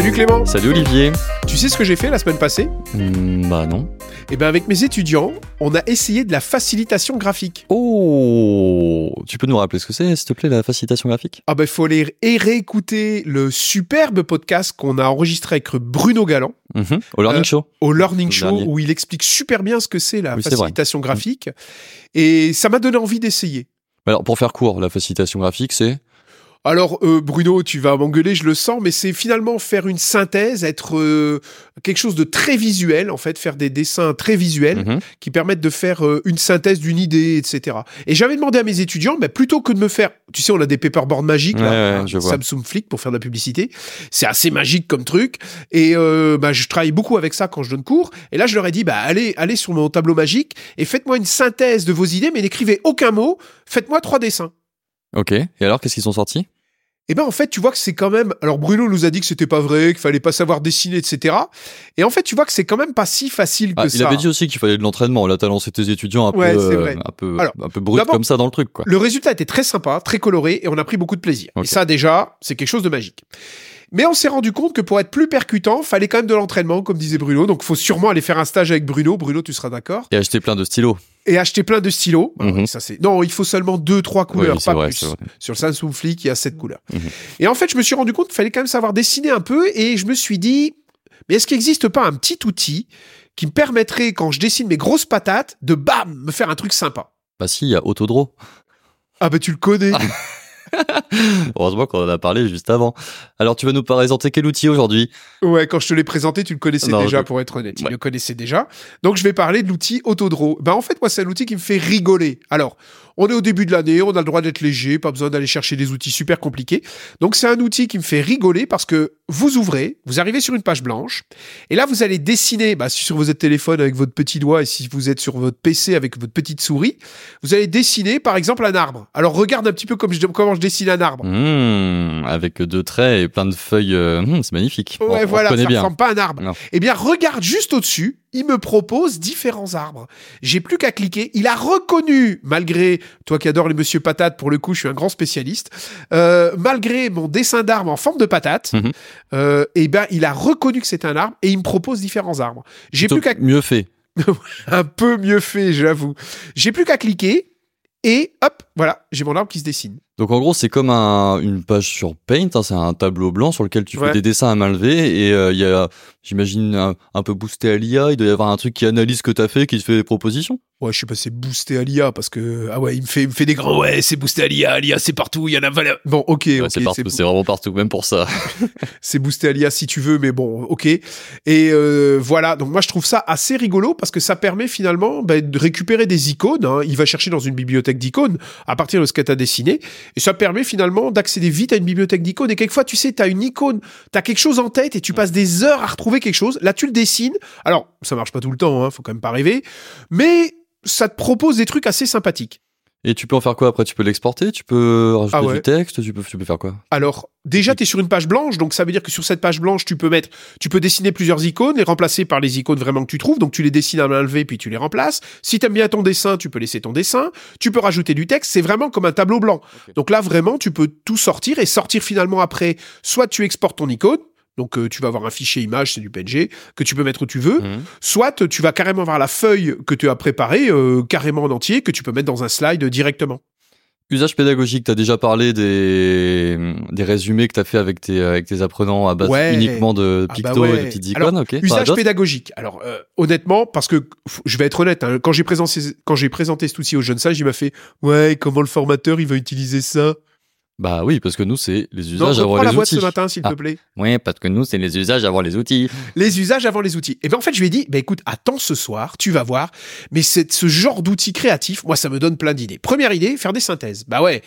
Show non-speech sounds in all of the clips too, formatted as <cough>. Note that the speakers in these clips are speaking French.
Salut Clément. Salut Olivier. Tu sais ce que j'ai fait la semaine passée? Hmm, bah non. Eh bien avec mes étudiants, on a essayé de la facilitation graphique. Oh Tu peux nous rappeler ce que c'est, s'il te plaît, la facilitation graphique? Ah ben faut aller et réécouter le superbe podcast qu'on a enregistré avec Bruno Galland Mhm. Au Learning Euh, Show. au Learning Le Show dernier. où il explique super bien ce que c'est la Oui, c'est vrai. facilitation graphique et ça m'a donné envie d'essayer. Alors, pour faire court, la facilitation graphique, c'est? Alors euh, Bruno, tu vas m'engueuler, je le sens, mais c'est finalement faire une synthèse, être euh, quelque chose de très visuel, en fait, faire des dessins très visuels Mhm. qui permettent de faire euh, une synthèse d'une idée, etc. Et j'avais demandé à mes étudiants, bah, plutôt que de me faire, tu sais, on a des paperboards magiques, Ouais, là, ouais, hein, je. Samsung Flick pour faire de la publicité. C'est assez magique comme truc. Et euh, bah, je travaille beaucoup avec ça quand je donne cours. Et là, je leur ai dit, bah, allez, allez sur mon tableau magique et faites-moi une synthèse de vos idées, mais n'écrivez aucun mot. Faites-moi trois dessins. Ok. Et alors, qu'est-ce qu'ils sont sortis Et ben en fait, tu vois que c'est quand même. Alors Bruno nous a dit que c'était pas vrai, qu'il fallait pas savoir dessiner, etc. Et en fait, tu vois que c'est quand même pas si facile que Ah, ça. Il avait dit aussi qu'il fallait de l'entraînement. Là, t'as lancé tes étudiants un Ouais, peu, euh, vrai. un peu, Alors, un peu brut comme ça dans le truc, quoi. Le résultat était très sympa, très coloré, et on a pris beaucoup de plaisir. Et ça, déjà, c'est quelque chose de magique. Mais on s'est rendu compte que pour être plus percutant, fallait quand même de l'entraînement, comme disait Bruno. Donc, faut sûrement aller faire un stage avec Bruno. Bruno, tu seras d'accord. Et acheter plein de stylos. Et acheter plein de stylos. Bah, Mhm. ça, c'est... Non, il faut seulement deux, trois couleurs, Oui, pas vrai, plus. Sur le Samsung Flick, il y a sept couleurs. Mhm. Et en fait, je me suis rendu compte qu'il fallait quand même savoir dessiner un peu. Et je me suis dit, mais est-ce qu'il n'existe pas un petit outil qui me permettrait, quand je dessine mes grosses patates, de bam, me faire un truc sympa? Bah si, il y a Autodraw. Ah bah tu le connais. <laughs> <laughs> Heureusement qu'on en a parlé juste avant. Alors, tu vas nous présenter quel outil aujourd'hui? Ouais, quand je te l'ai présenté, tu le connaissais Non, déjà, je- pour être honnête. Tu Ouais. le connaissais déjà. Donc, je vais parler de l'outil Autodraw. Ben, en fait, moi, c'est un outil qui me fait rigoler. Alors, on est au début de l'année, on a le droit d'être léger, pas besoin d'aller chercher des outils super compliqués. Donc, c'est un outil qui me fait rigoler parce que vous ouvrez, vous arrivez sur une page blanche, et là, vous allez dessiner, bah, si sur votre téléphone avec votre petit doigt, et si vous êtes sur votre PC avec votre petite souris, vous allez dessiner, par exemple, un arbre. Alors, regarde un petit peu comme je, comment je dessine un arbre. Mmh, Avec deux traits et plein de feuilles. euh, mmh, c'est magnifique. Ouais, on voilà, ça bien. ressemble pas à un arbre. Non. Eh bien, regarde juste au-dessus, il me propose différents arbres. J'ai plus qu'à cliquer. Il a reconnu, malgré, toi qui adores les Monsieur Patates, pour le coup, je suis un grand spécialiste, euh, malgré mon dessin d'arbre en forme de patate, Mhm. euh, eh ben, il a reconnu que c'est un arbre et il me propose différents arbres. J'ai plus qu'à, mieux fait. <laughs> un peu mieux fait, j'avoue. J'ai plus qu'à cliquer et hop, voilà, j'ai mon arbre qui se dessine. Donc en gros, c'est comme un- une page sur Paint, hein, c'est un tableau blanc sur lequel tu Ouais. fais des dessins à main levée et euh, il y a, j'imagine, un, un peu boosté à l'IA, il doit y avoir un truc qui analyse ce que t'as fait, qui te fait des propositions. Ouais, je sais pas, c'est boosté à l'IA parce que ah ouais, il me fait, il me fait des grands ouais, c'est boosté à l'IA, l'IA c'est partout, il y en a valeur. Bon, ok, Ouais, c'est partout, c'est vraiment partout, même pour ça. <laughs> c'est boosté à l'IA si tu veux, mais bon, ok. Et euh, voilà, donc moi je trouve ça assez rigolo parce que ça permet finalement bah, de récupérer des icônes. hein. Il va chercher dans une bibliothèque d'icônes à partir de ce que tu as dessiné, et ça permet finalement d'accéder vite à une bibliothèque d'icônes. Et quelquefois, tu sais, tu as une icône, tu as quelque chose en tête et tu passes des heures à retrouver quelque chose. Là, tu le dessines. Alors, ça marche pas tout le temps, hein, faut quand même pas rêver, mais ça te propose des trucs assez sympathiques. Et tu peux en faire quoi après? Tu peux l'exporter, tu peux rajouter Ah ouais. du texte, tu peux, tu peux faire quoi? Alors, déjà, tu es sur une page blanche, donc ça veut dire que sur cette page blanche, tu peux mettre, tu peux dessiner plusieurs icônes, les remplacer par les icônes vraiment que tu trouves, donc tu les dessines à main levée, puis tu les remplaces. Si t'aimes bien ton dessin, tu peux laisser ton dessin, tu peux rajouter du texte, c'est vraiment comme un tableau blanc. Donc là, vraiment, tu peux tout sortir et sortir finalement après, soit tu exportes ton icône, donc euh, tu vas avoir un fichier image, c'est du PNG, que tu peux mettre où tu veux, Mhm. soit tu vas carrément avoir la feuille que tu as préparée, euh, carrément en entier, que tu peux mettre dans un slide directement. Usage pédagogique, t'as déjà parlé des, des résumés que t'as fait avec tes, avec tes apprenants à base Ouais. uniquement de Ah pictos bah ouais. et de petites Alors, icônes, as Usage pédagogique. Alors euh, honnêtement, parce que je vais être honnête, hein, quand j'ai présenté quand j'ai présenté cet outil au jeune sage, il m'a fait ouais comment le formateur il va utiliser ça? Bah oui, parce que nous, c'est les usages avant reprends la les boîte outils. ce matin s'il Ah. te plaît. Oui, parce que nous, c'est les usages avant les outils. Les usages avant les outils. Et ben en fait je lui ai dit bah écoute attends ce soir, tu vas voir. Mais c'est ce genre d'outil créatif, moi ça me donne plein d'idées. Première idée, faire des synthèses. Bah ouais.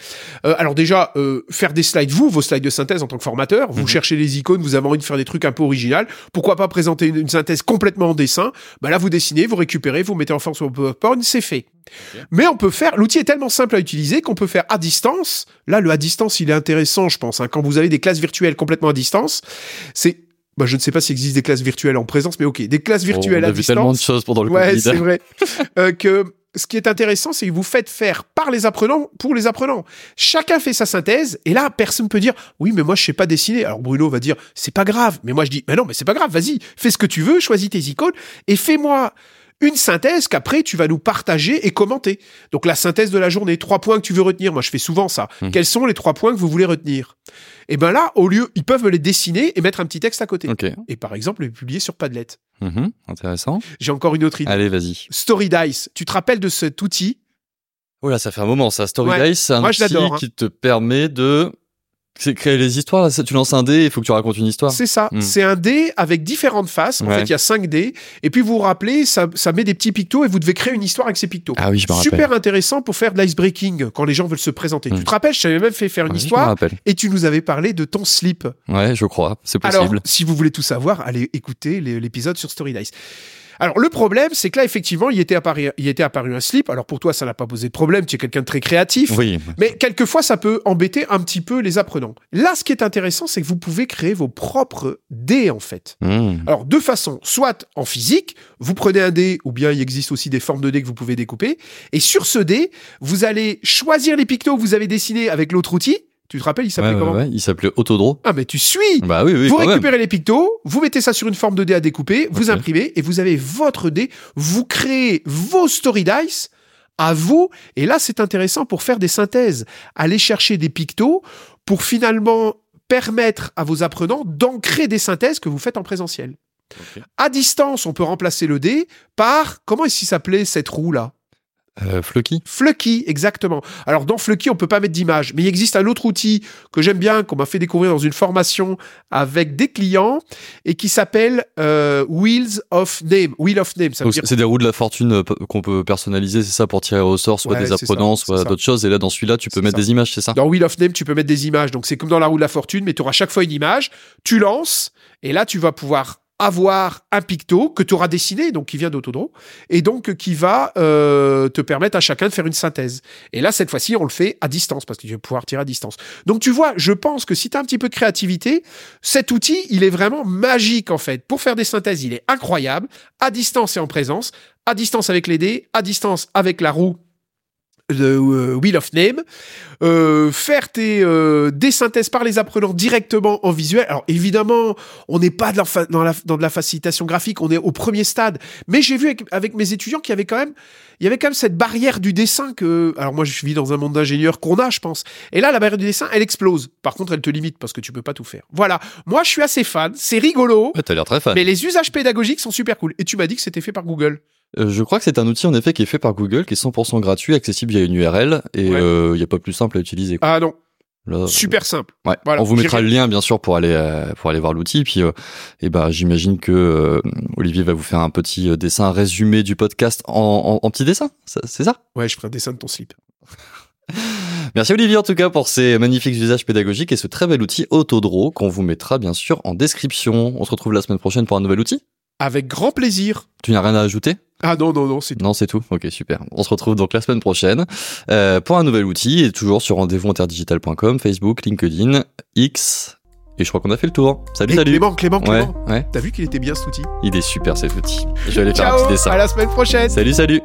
Euh, alors déjà euh, faire des slides vous, vos slides de synthèse en tant que formateur, vous Mhm. cherchez les icônes, vous avez envie de faire des trucs un peu original. Pourquoi pas présenter une, une synthèse complètement en dessin Bah là vous dessinez, vous récupérez, vous mettez en forme sur votre PowerPoint, c'est fait. Mais on peut faire, l'outil est tellement simple à utiliser qu'on peut faire à distance. Là, le à distance, il est intéressant, je pense. hein. Quand vous avez des classes virtuelles complètement à distance, c'est, bah, je ne sais pas s'il existe des classes virtuelles en présence, mais ok, des classes virtuelles on a à vu tellement de choses pendant le Ouais, c'est vrai. <laughs> Euh, que ce qui est intéressant, c'est que vous faites faire par les apprenants pour les apprenants. Chacun fait sa synthèse et là, personne peut dire oui, mais moi je sais pas dessiner. Alors Bruno va dire c'est pas grave, mais moi je dis mais non, mais c'est pas grave. Vas-y, fais ce que tu veux, choisis tes icônes et fais-moi une synthèse qu'après tu vas nous partager et commenter. Donc la synthèse de la journée, trois points que tu veux retenir. Moi, je fais souvent ça. Mhm. Quels sont les trois points que vous voulez retenir? Et ben là, au lieu, ils peuvent me les dessiner et mettre un petit texte à côté. Ok. Et par exemple, les publier sur Padlet. Mhm. Intéressant. J'ai encore une autre idée. Allez, vas-y. Story Dice. Tu te rappelles de cet outil? Oh là, ça fait un moment, ça. Story Ouais. Dice, c'est un Moi, outil hein. qui te permet de c'est créer les histoires. Là, tu lances un dé, il faut que tu racontes une histoire. C'est ça. Hmm. C'est un dé avec différentes faces. En Ouais. fait, il y a cinq dés. Et puis, vous vous rappelez, ça, ça met des petits pictos et vous devez créer une histoire avec ces pictos. Ah oui, je me rappelle. Super intéressant pour faire de l'icebreaking quand les gens veulent se présenter. Hmm. Tu te rappelles, je t'avais même fait faire une Oui, Je me histoire rappelle. et tu nous avais parlé de ton slip. Ouais, je crois. C'est Alors, possible. si vous voulez tout savoir, allez écouter l'épisode sur Story Dice. Alors, le problème, c'est que là, effectivement, il était apparu, il était apparu un slip. Alors, pour toi, ça n'a pas posé de problème. Tu es quelqu'un de très créatif. oui. Mais quelquefois, ça peut embêter un petit peu les apprenants. Là, ce qui est intéressant, c'est que vous pouvez créer vos propres dés, en fait. Hmm. Alors, deux façons. Soit en physique, vous prenez un dé, ou bien il existe aussi des formes de dés que vous pouvez découper. Et sur ce dé, vous allez choisir les pictos que vous avez dessinés avec l'autre outil. Tu te rappelles, il s'appelait Ouais, comment ouais. Il s'appelait Autodraw. Ah, mais tu suis Bah oui, oui. vous même. récupérez les pictos, vous mettez ça sur une forme de dé à découper, vous imprimez et vous avez votre dé. Vous créez vos story dice à vous. Et là, c'est intéressant pour faire des synthèses. Aller chercher des pictos pour finalement permettre à vos apprenants d'ancrer des synthèses que vous faites en présentiel. À distance, on peut remplacer le dé par, comment est-ce qu'il s'appelait cette roue-là? Euh, Flucky? Flucky, exactement. Alors dans Flucky, on peut pas mettre d'image, mais il existe un autre outil que j'aime bien, qu'on m'a fait découvrir dans une formation avec des clients et qui s'appelle euh, Wheels of Name. Wheel of Name, ça veut dire C'est des roues de la fortune euh, qu'on peut personnaliser, c'est ça, pour tirer au sort soit Ouais, des ça, apprenants, c'est soit ça. d'autres choses. Et là, dans celui-là, tu peux mettre ça. des images, c'est ça? Dans Wheel of Name, tu peux mettre des images. Donc c'est comme dans la roue de la fortune, mais tu auras chaque fois une image. Tu lances et là tu vas pouvoir avoir un picto que tu auras dessiné, donc qui vient d'Autodro, et donc qui va euh, te permettre à chacun de faire une synthèse. Et là, cette fois-ci, on le fait à distance, parce que tu vas pouvoir tirer à distance. Donc tu vois, je pense que si tu as un petit peu de créativité, cet outil, il est vraiment magique en fait. Pour faire des synthèses, il est incroyable, à distance et en présence, à distance avec les dés, à distance avec la roue de euh, Wheel of Name, euh, faire tes euh, des synthèses par les apprenants directement en visuel. Alors évidemment, on n'est pas de la fa- dans, la, dans de la facilitation graphique, on est au premier stade. Mais j'ai vu avec, avec mes étudiants qu'il y avait quand même, il y avait quand même cette barrière du dessin que, alors moi je vis dans un monde d'ingénieurs qu'on a, je pense. Et là, la barrière du dessin, elle explose. Par contre, elle te limite parce que tu peux pas tout faire. Voilà. Moi, je suis assez fan. C'est rigolo. Ouais, t'as l'air très fan. Mais les usages pédagogiques sont super cool. Et tu m'as dit que c'était fait par Google. Euh, je crois que c'est un outil en effet qui est fait par Google, qui est 100% gratuit, accessible via une URL, et il Ouais. n'y a pas plus simple à utiliser. quoi. Ah non, Là, super simple. Ouais. Voilà. On vous mettra le lien bien sûr pour aller euh, pour aller voir l'outil. Puis euh, et ben j'imagine que euh, Olivier va vous faire un petit euh, dessin résumé du podcast en, en, en petit dessin. C'est ça? Ouais, je ferai un dessin de ton slip. <laughs> Merci Olivier en tout cas pour ces magnifiques usages pédagogiques et ce très bel outil Autodraw qu'on vous mettra bien sûr en description. On se retrouve la semaine prochaine pour un nouvel outil? Avec grand plaisir. Tu n'as rien à ajouter? Ah non, non, non, c'est Non, c'est tout. Ok, super. On se retrouve donc la semaine prochaine euh, pour un nouvel outil et toujours sur rendez-vous interdigital.com, Facebook, LinkedIn, X. Et je crois qu'on a fait le tour. Salut, Et salut. Clément, Clément, Ouais, Clément. ouais. T'as vu qu'il était bien cet outil? Il est super cet outil. Je vais aller faire un petit dessin. à la semaine prochaine. Salut, salut.